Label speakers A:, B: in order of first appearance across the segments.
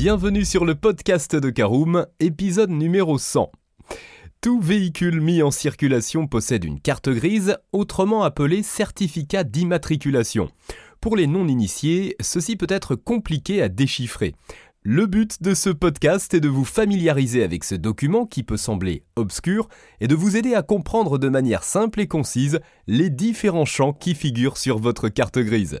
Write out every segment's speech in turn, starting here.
A: Bienvenue sur le podcast de Caroom, épisode numéro 100. Tout véhicule mis en circulation possède une carte grise, autrement appelée certificat d'immatriculation. Pour les non-initiés, ceci peut être compliqué à déchiffrer. Le but de ce podcast est de vous familiariser avec ce document qui peut sembler obscur et de vous aider à comprendre de manière simple et concise les différents champs qui figurent sur votre carte grise.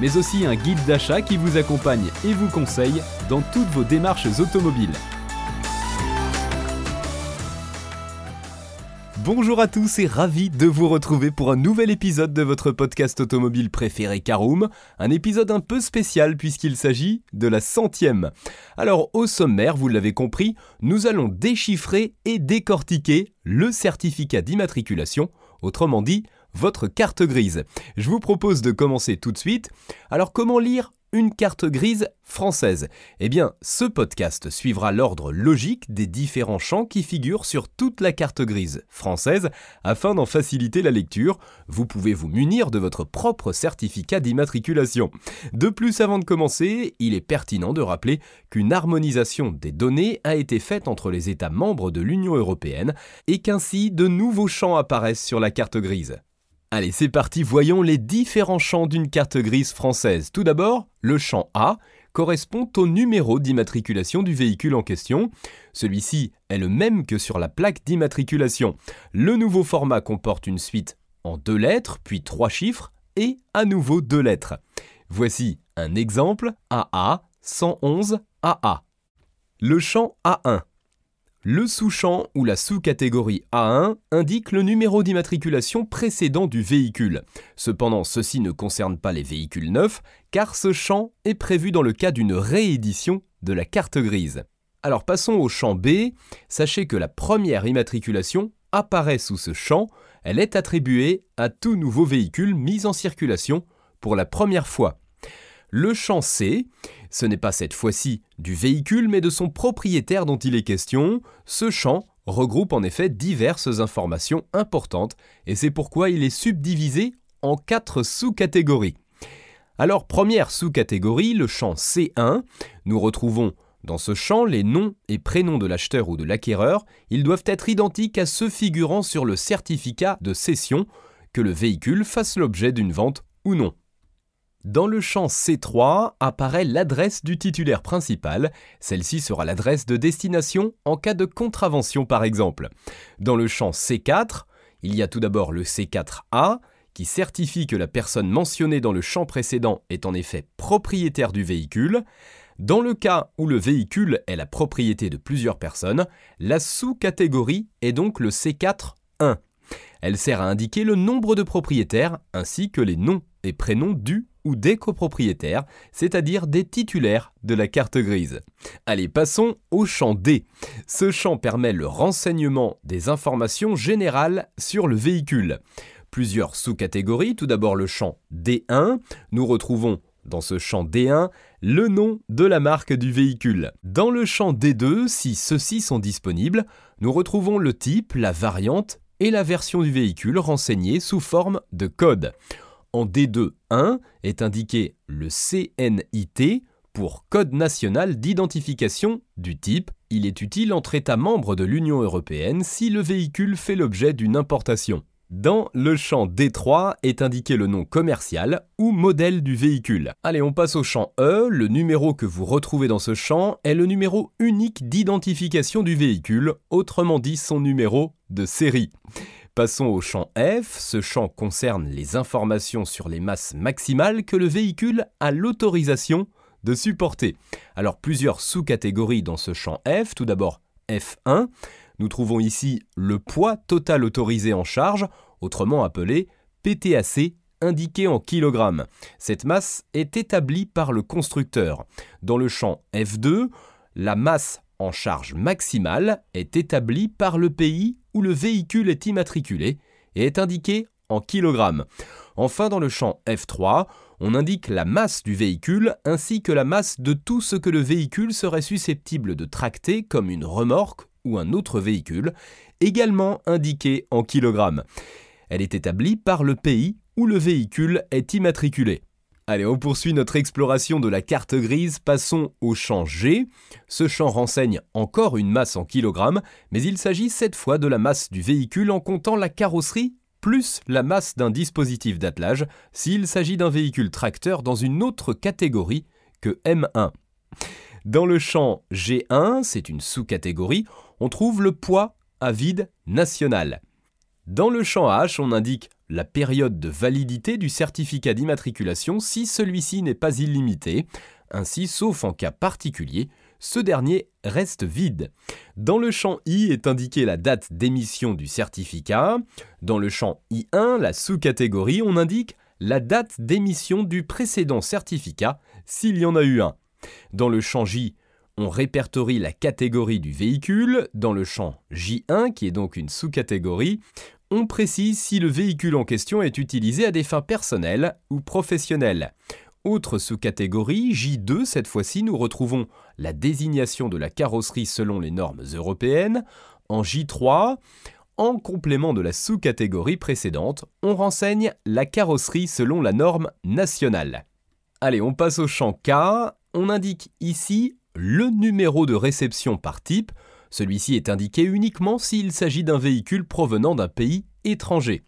A: mais aussi un guide d'achat qui vous accompagne et vous conseille dans toutes vos démarches automobiles. Bonjour à tous et ravi de vous retrouver pour un nouvel épisode de votre podcast automobile préféré Caroom, un épisode un peu spécial puisqu'il s'agit de la centième. Alors au sommaire, vous l'avez compris, nous allons déchiffrer et décortiquer le certificat d'immatriculation, autrement dit votre carte grise. Je vous propose de commencer tout de suite. Alors comment lire une carte grise française? Eh bien, ce podcast suivra l'ordre logique des différents champs qui figurent sur toute la carte grise française afin d'en faciliter la lecture. Vous pouvez vous munir de votre propre certificat d'immatriculation. De plus, avant de commencer, il est pertinent de rappeler qu'une harmonisation des données a été faite entre les États membres de l'Union européenne et qu'ainsi de nouveaux champs apparaissent sur la carte grise. Allez, c'est parti, voyons les différents champs d'une carte grise française. Tout d'abord, le champ A correspond au numéro d'immatriculation du véhicule en question. Celui-ci est le même que sur la plaque d'immatriculation. Le nouveau format comporte une suite en deux lettres, puis trois chiffres, et à nouveau deux lettres. Voici un exemple AA 111 AA. Le champ A1 le sous-champ ou la sous-catégorie A1 indique le numéro d'immatriculation précédent du véhicule. Cependant, ceci ne concerne pas les véhicules neufs, car ce champ est prévu dans le cas d'une réédition de la carte grise. Alors passons au champ B. Sachez que la première immatriculation apparaît sous ce champ. Elle est attribuée à tout nouveau véhicule mis en circulation pour la première fois. Le champ C, ce n'est pas cette fois-ci du véhicule, mais de son propriétaire dont il est question. Ce champ regroupe en effet diverses informations importantes, et c'est pourquoi il est subdivisé en quatre sous-catégories. Alors, première sous-catégorie, le champ C1, nous retrouvons dans ce champ les noms et prénoms de l'acheteur ou de l'acquéreur, ils doivent être identiques à ceux figurant sur le certificat de cession, que le véhicule fasse l'objet d'une vente ou non. Dans le champ C3 apparaît l'adresse du titulaire principal, celle-ci sera l'adresse de destination en cas de contravention par exemple. Dans le champ C4, il y a tout d'abord le C4A, qui certifie que la personne mentionnée dans le champ précédent est en effet propriétaire du véhicule. Dans le cas où le véhicule est la propriété de plusieurs personnes, la sous-catégorie est donc le C4-1. Elle sert à indiquer le nombre de propriétaires ainsi que les noms et prénoms du des copropriétaires, c'est-à-dire des titulaires de la carte grise. Allez, passons au champ D. Ce champ permet le renseignement des informations générales sur le véhicule. Plusieurs sous-catégories, tout d'abord le champ D1, nous retrouvons dans ce champ D1 le nom de la marque du véhicule. Dans le champ D2, si ceux-ci sont disponibles, nous retrouvons le type, la variante et la version du véhicule renseignée sous forme de code. En D2.1 est indiqué le CNIT pour Code national d'identification du type. Il est utile entre États membres de l'Union européenne si le véhicule fait l'objet d'une importation. Dans le champ D3 est indiqué le nom commercial ou modèle du véhicule. Allez, on passe au champ E. Le numéro que vous retrouvez dans ce champ est le numéro unique d'identification du véhicule, autrement dit son numéro de série. Passons au champ F. Ce champ concerne les informations sur les masses maximales que le véhicule a l'autorisation de supporter. Alors plusieurs sous-catégories dans ce champ F. Tout d'abord F1. Nous trouvons ici le poids total autorisé en charge, autrement appelé PTAC indiquée en kilogrammes. Cette masse est établie par le constructeur. Dans le champ F2, la masse en charge maximale est établie par le pays où le véhicule est immatriculé et est indiquée en kilogrammes. Enfin, dans le champ F3, on indique la masse du véhicule ainsi que la masse de tout ce que le véhicule serait susceptible de tracter comme une remorque ou un autre véhicule, également indiqué en kilogrammes. Elle est établie par le pays où le véhicule est immatriculé. Allez, on poursuit notre exploration de la carte grise, passons au champ G. Ce champ renseigne encore une masse en kilogrammes, mais il s'agit cette fois de la masse du véhicule en comptant la carrosserie plus la masse d'un dispositif d'attelage s'il s'agit d'un véhicule tracteur dans une autre catégorie que M1. Dans le champ G1, c'est une sous-catégorie, on trouve le poids à vide national. Dans le champ H, on indique la période de validité du certificat d'immatriculation si celui-ci n'est pas illimité. Ainsi, sauf en cas particulier, ce dernier reste vide. Dans le champ I est indiquée la date d'émission du certificat. Dans le champ I1, la sous-catégorie, on indique la date d'émission du précédent certificat s'il y en a eu un. Dans le champ J, on répertorie la catégorie du véhicule. Dans le champ J1, qui est donc une sous-catégorie, on précise si le véhicule en question est utilisé à des fins personnelles ou professionnelles. Autre sous-catégorie, J2, cette fois-ci, nous retrouvons la désignation de la carrosserie selon les normes européennes. En J3, en complément de la sous-catégorie précédente, on renseigne la carrosserie selon la norme nationale. Allez, on passe au champ K. On indique ici le numéro de réception par type. Celui-ci est indiqué uniquement s'il s'agit d'un véhicule provenant d'un pays étranger.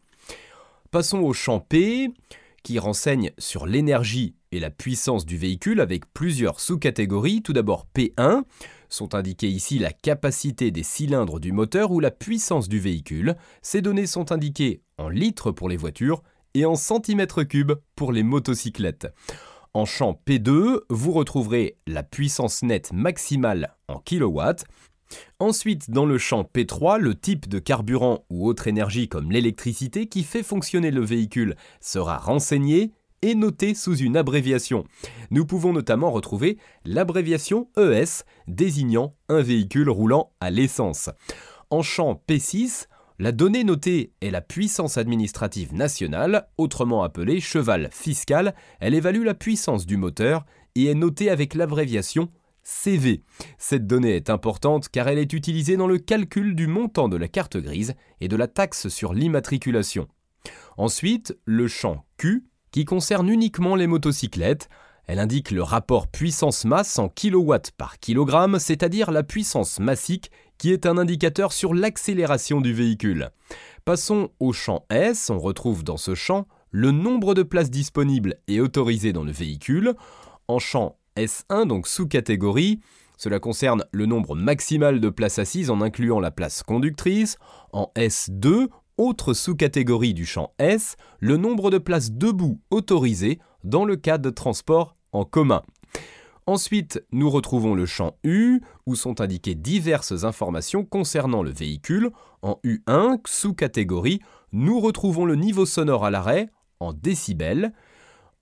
A: Passons au champ P, qui renseigne sur l'énergie et la puissance du véhicule avec plusieurs sous-catégories. Tout d'abord P1, sont indiquées ici la capacité des cylindres du moteur ou la puissance du véhicule. Ces données sont indiquées en litres pour les voitures et en centimètres cubes pour les motocyclettes. En champ P2, vous retrouverez la puissance nette maximale en kilowatts. Ensuite, dans le champ P3, le type de carburant ou autre énergie comme l'électricité qui fait fonctionner le véhicule sera renseigné et noté sous une abréviation. Nous pouvons notamment retrouver l'abréviation ES désignant un véhicule roulant à l'essence. En champ P6, la donnée notée est la puissance administrative nationale, autrement appelée cheval fiscal. Elle évalue la puissance du moteur et est notée avec l'abréviation CV. Cette donnée est importante car elle est utilisée dans le calcul du montant de la carte grise et de la taxe sur l'immatriculation. Ensuite, le champ Q, qui concerne uniquement les motocyclettes, elle indique le rapport puissance-masse en kilowatts par kilogramme, c'est-à-dire la puissance massique, qui est un indicateur sur l'accélération du véhicule. Passons au champ S, on retrouve dans ce champ le nombre de places disponibles et autorisées dans le véhicule. En champ S1, donc sous-catégorie. Cela concerne le nombre maximal de places assises en incluant la place conductrice. En S2, autre sous-catégorie du champ S, le nombre de places debout autorisées dans le cas de transport en commun. Ensuite, nous retrouvons le champ U, où sont indiquées diverses informations concernant le véhicule. En U1, sous-catégorie, nous retrouvons le niveau sonore à l'arrêt en décibels.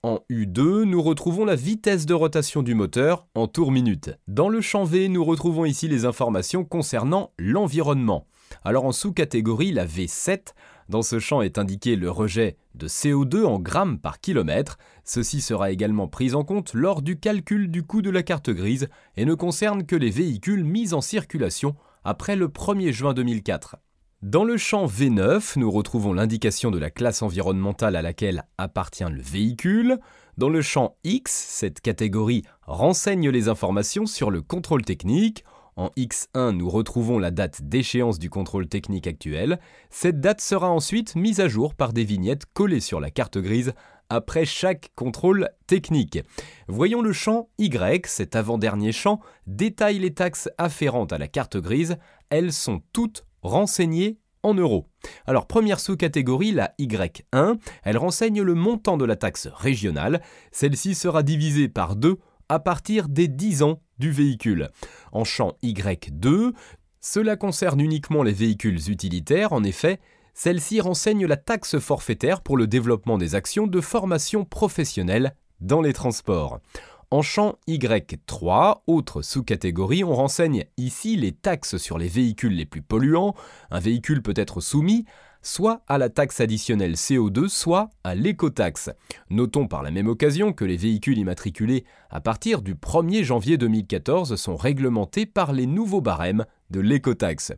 A: En U2, nous retrouvons la vitesse de rotation du moteur en tours minute. Dans le champ V, nous retrouvons ici les informations concernant l'environnement. Alors en sous-catégorie, la V7, dans ce champ est indiqué le rejet de CO2 en grammes par kilomètre. Ceci sera également pris en compte lors du calcul du coût de la carte grise et ne concerne que les véhicules mis en circulation après le 1er juin 2004. Dans le champ V9, nous retrouvons l'indication de la classe environnementale à laquelle appartient le véhicule. Dans le champ X, cette catégorie renseigne les informations sur le contrôle technique. En X1, nous retrouvons la date d'échéance du contrôle technique actuel. Cette date sera ensuite mise à jour par des vignettes collées sur la carte grise après chaque contrôle technique. Voyons le champ Y, cet avant-dernier champ détaille les taxes afférentes à la carte grise. Elles sont toutes renseignées en euros. Alors première sous-catégorie, la Y1, elle renseigne le montant de la taxe régionale. Celle-ci sera divisée par 2 à partir des 10 ans du véhicule. En champ Y2, cela concerne uniquement les véhicules utilitaires, en effet, Celle-ci renseigne la taxe forfaitaire pour le développement des actions de formation professionnelle dans les transports. En champ Y3, autre sous-catégorie, on renseigne ici les taxes sur les véhicules les plus polluants. Un véhicule peut être soumis soit à la taxe additionnelle CO2, soit à l'écotaxe. Notons par la même occasion que les véhicules immatriculés à partir du 1er janvier 2014 sont réglementés par les nouveaux barèmes de l'écotaxe.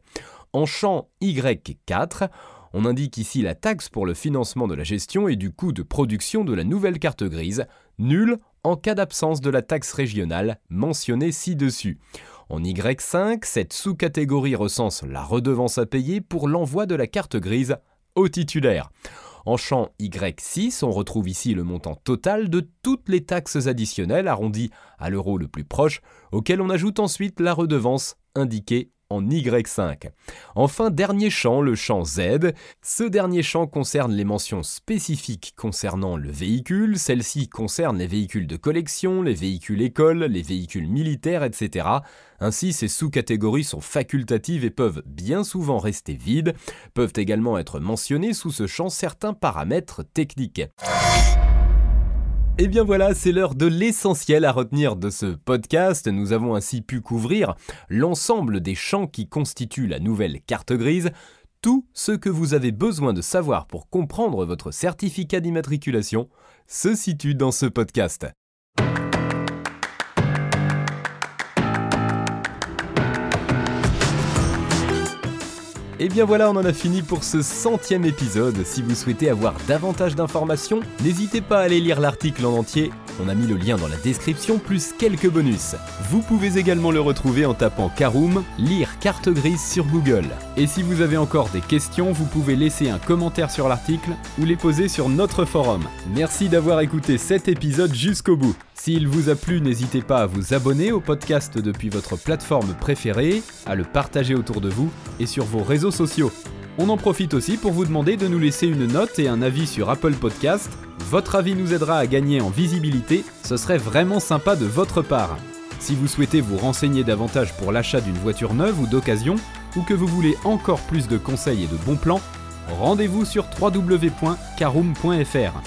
A: En champ Y4, on indique ici la taxe pour le financement de la gestion et du coût de production de la nouvelle carte grise, nulle en cas d'absence de la taxe régionale mentionnée ci-dessus. En Y5, cette sous-catégorie recense la redevance à payer pour l'envoi de la carte grise au titulaire. En champ Y6, on retrouve ici le montant total de toutes les taxes additionnelles arrondies à l'euro le plus proche, auquel on ajoute ensuite la redevance indiquée en Y5. Enfin, dernier champ, le champ Z. Ce dernier champ concerne les mentions spécifiques concernant le véhicule. Celles-ci concernent les véhicules de collection, les véhicules écoles, les véhicules militaires, etc. Ainsi, ces sous-catégories sont facultatives et peuvent bien souvent rester vides. Peuvent également être mentionnés sous ce champ certains paramètres techniques. Et eh bien voilà, c'est l'heure de l'essentiel à retenir de ce podcast. Nous avons ainsi pu couvrir l'ensemble des champs qui constituent la nouvelle carte grise, tout ce que vous avez besoin de savoir pour comprendre votre certificat d'immatriculation se situe dans ce podcast. Et bien voilà, on en a fini pour ce centième épisode. Si vous souhaitez avoir davantage d'informations, n'hésitez pas à aller lire l'article en entier. On a mis le lien dans la description, plus quelques bonus. Vous pouvez également le retrouver en tapant Caroom, lire carte grise sur Google. Et si vous avez encore des questions, vous pouvez laisser un commentaire sur l'article ou les poser sur notre forum. Merci d'avoir écouté cet épisode jusqu'au bout. S'il vous a plu, n'hésitez pas à vous abonner au podcast depuis votre plateforme préférée, à le partager autour de vous et sur vos réseaux sociaux. On en profite aussi pour vous demander de nous laisser une note et un avis sur Apple Podcast. Votre avis nous aidera à gagner en visibilité, ce serait vraiment sympa de votre part. Si vous souhaitez vous renseigner davantage pour l'achat d'une voiture neuve ou d'occasion, ou que vous voulez encore plus de conseils et de bons plans, rendez-vous sur www.caroom.fr.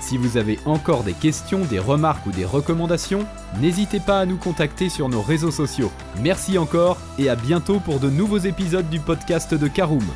A: Si vous avez encore des questions, des remarques ou des recommandations, n'hésitez pas à nous contacter sur nos réseaux sociaux. Merci encore et à bientôt pour de nouveaux épisodes du podcast de Caroom.